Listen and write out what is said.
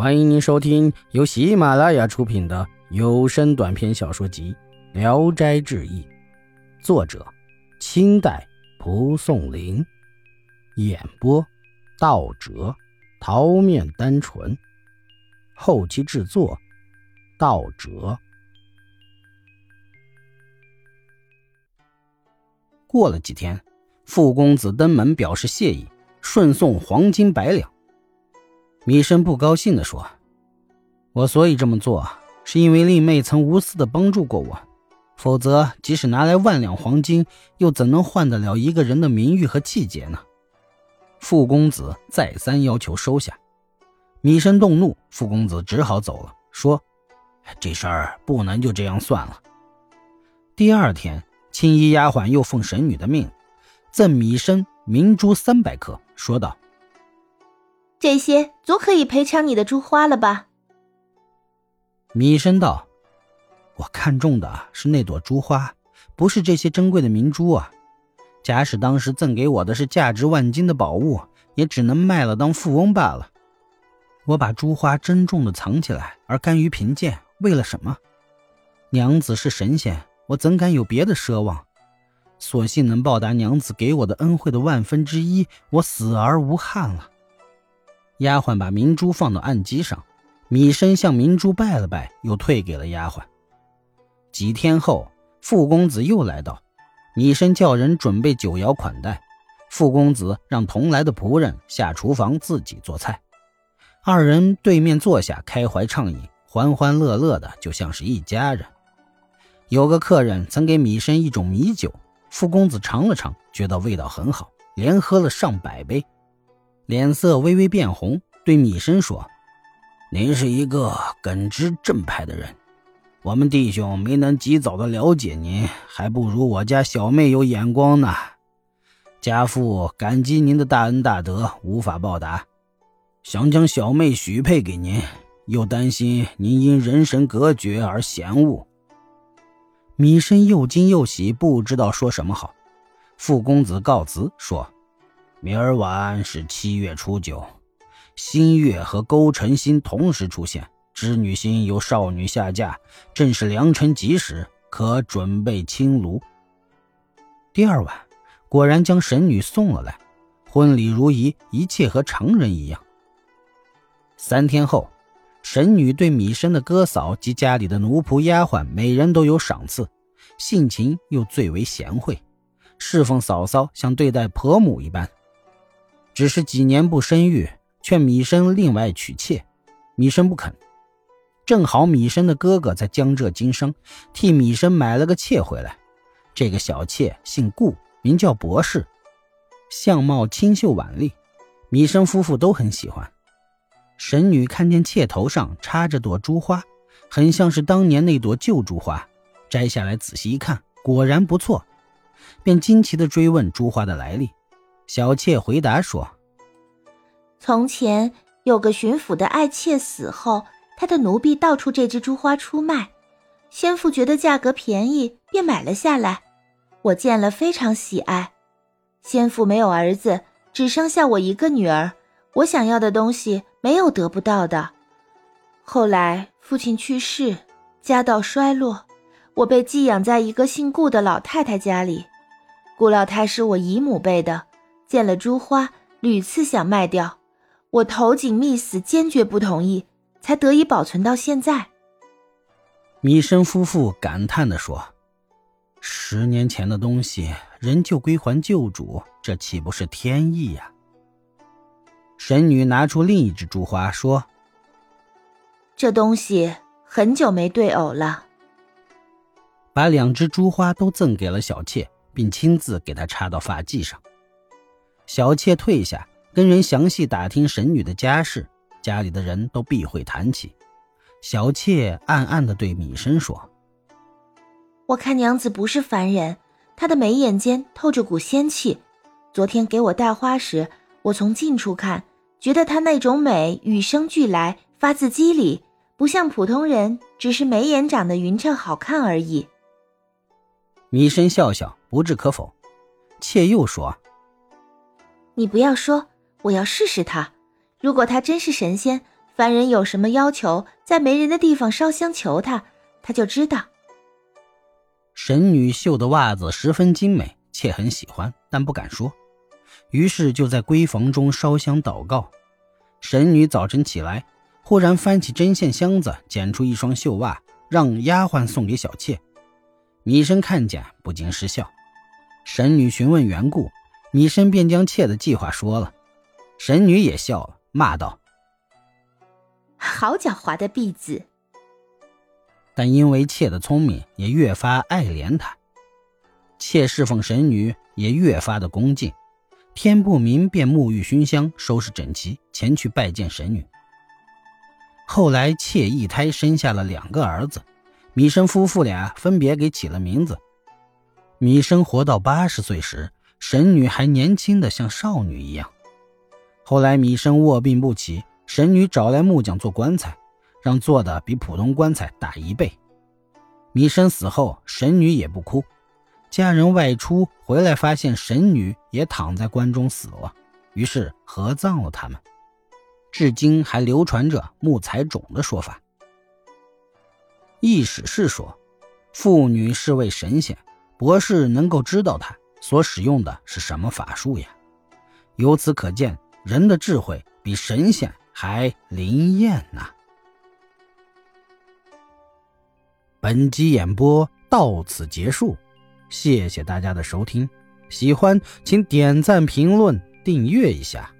欢迎您收听由喜马拉雅出品的有声短篇小说集《聊斋志异》，作者：清代蒲松龄，演播：道哲、桃面单纯，后期制作：道哲。过了几天，傅公子登门表示谢意，顺送黄金百两。米生不高兴地说：“我所以这么做，是因为令妹曾无私的帮助过我，否则即使拿来万两黄金，又怎能换得了一个人的名誉和气节呢？”傅公子再三要求收下，米生动怒，傅公子只好走了，说：“这事儿不能就这样算了。”第二天，青衣丫鬟又奉神女的命，赠米生明珠三百颗，说道。这些足可以赔偿你的珠花了吧？米生道：“我看中的是那朵珠花，不是这些珍贵的明珠啊。假使当时赠给我的是价值万金的宝物，也只能卖了当富翁罢了。我把珠花珍重的藏起来，而甘于贫贱，为了什么？娘子是神仙，我怎敢有别的奢望？索性能报答娘子给我的恩惠的万分之一，我死而无憾了。”丫鬟把明珠放到案几上，米生向明珠拜了拜，又退给了丫鬟。几天后，傅公子又来到，米生叫人准备酒肴款待，傅公子让同来的仆人下厨房自己做菜。二人对面坐下，开怀畅饮，欢欢乐乐的，就像是一家人。有个客人曾给米生一种米酒，傅公子尝了尝，觉得味道很好，连喝了上百杯。脸色微微变红，对米生说：“您是一个耿直正派的人，我们弟兄没能及早的了解您，还不如我家小妹有眼光呢。家父感激您的大恩大德，无法报答，想将小妹许配给您，又担心您因人神隔绝而嫌恶。”米生又惊又喜，不知道说什么好。傅公子告辞说。明儿晚是七月初九，新月和勾陈星同时出现，织女星由少女下嫁，正是良辰吉时，可准备青炉。第二晚，果然将神女送了来，婚礼如仪，一切和常人一样。三天后，神女对米生的哥嫂及家里的奴仆丫鬟，每人都有赏赐，性情又最为贤惠，侍奉嫂嫂像对待婆母一般。只是几年不生育，劝米生另外娶妾，米生不肯。正好米生的哥哥在江浙经商，替米生买了个妾回来。这个小妾姓顾，名叫博士，相貌清秀婉丽，米生夫妇都很喜欢。神女看见妾头上插着朵珠花，很像是当年那朵旧珠花，摘下来仔细一看，果然不错，便惊奇地追问珠花的来历。小妾回答说：“从前有个巡抚的爱妾死后，他的奴婢倒出这只珠花出卖，先父觉得价格便宜，便买了下来。我见了非常喜爱。先父没有儿子，只生下我一个女儿，我想要的东西没有得不到的。后来父亲去世，家道衰落，我被寄养在一个姓顾的老太太家里。顾老太是我姨母辈的。”见了珠花，屡次想卖掉，我头颈密死，坚决不同意，才得以保存到现在。米生夫妇感叹地说：“十年前的东西，仍旧归还旧主，这岂不是天意呀？”神女拿出另一只珠花，说：“这东西很久没对偶了。”把两只珠花都赠给了小妾，并亲自给她插到发髻上。小妾退下，跟人详细打听神女的家事，家里的人都避讳谈起。小妾暗暗地对米生说：“我看娘子不是凡人，她的眉眼间透着股仙气。昨天给我带花时，我从近处看，觉得她那种美与生俱来，发自肌理，不像普通人，只是眉眼长得匀称好看而已。”米生笑笑，不置可否。妾又说。你不要说，我要试试他。如果他真是神仙，凡人有什么要求，在没人的地方烧香求他，他就知道。神女绣的袜子十分精美，妾很喜欢，但不敢说。于是就在闺房中烧香祷告。神女早晨起来，忽然翻起针线箱子，捡出一双绣袜，让丫鬟送给小妾。米生看见，不禁失笑。神女询问缘故，米生便将妾的计划说了。神女也笑了，骂道：“好狡猾的婢子！”但因为妾的聪明，也越发爱怜她。妾侍奉神女，也越发的恭敬。天不明便沐浴熏香，收拾整齐，前去拜见神女。后来妾一胎生下了两个儿子，米生夫妇俩分别给起了名字。米生活到八十岁时，神女还年轻的像少女一样。后来米生卧病不起，神女找来木匠做棺材，让做的比普通棺材大一倍。米生死后，神女也不哭。家人外出回来，发现神女也躺在棺中死了，于是合葬了他们。至今还流传着木材种的说法。易史是说，妇女是位神仙，博士能够知道她所使用的是什么法术呀。由此可见，人的智慧比神仙还灵验呐。本集演播到此结束。谢谢大家的收听，喜欢请点赞、评论、订阅一下。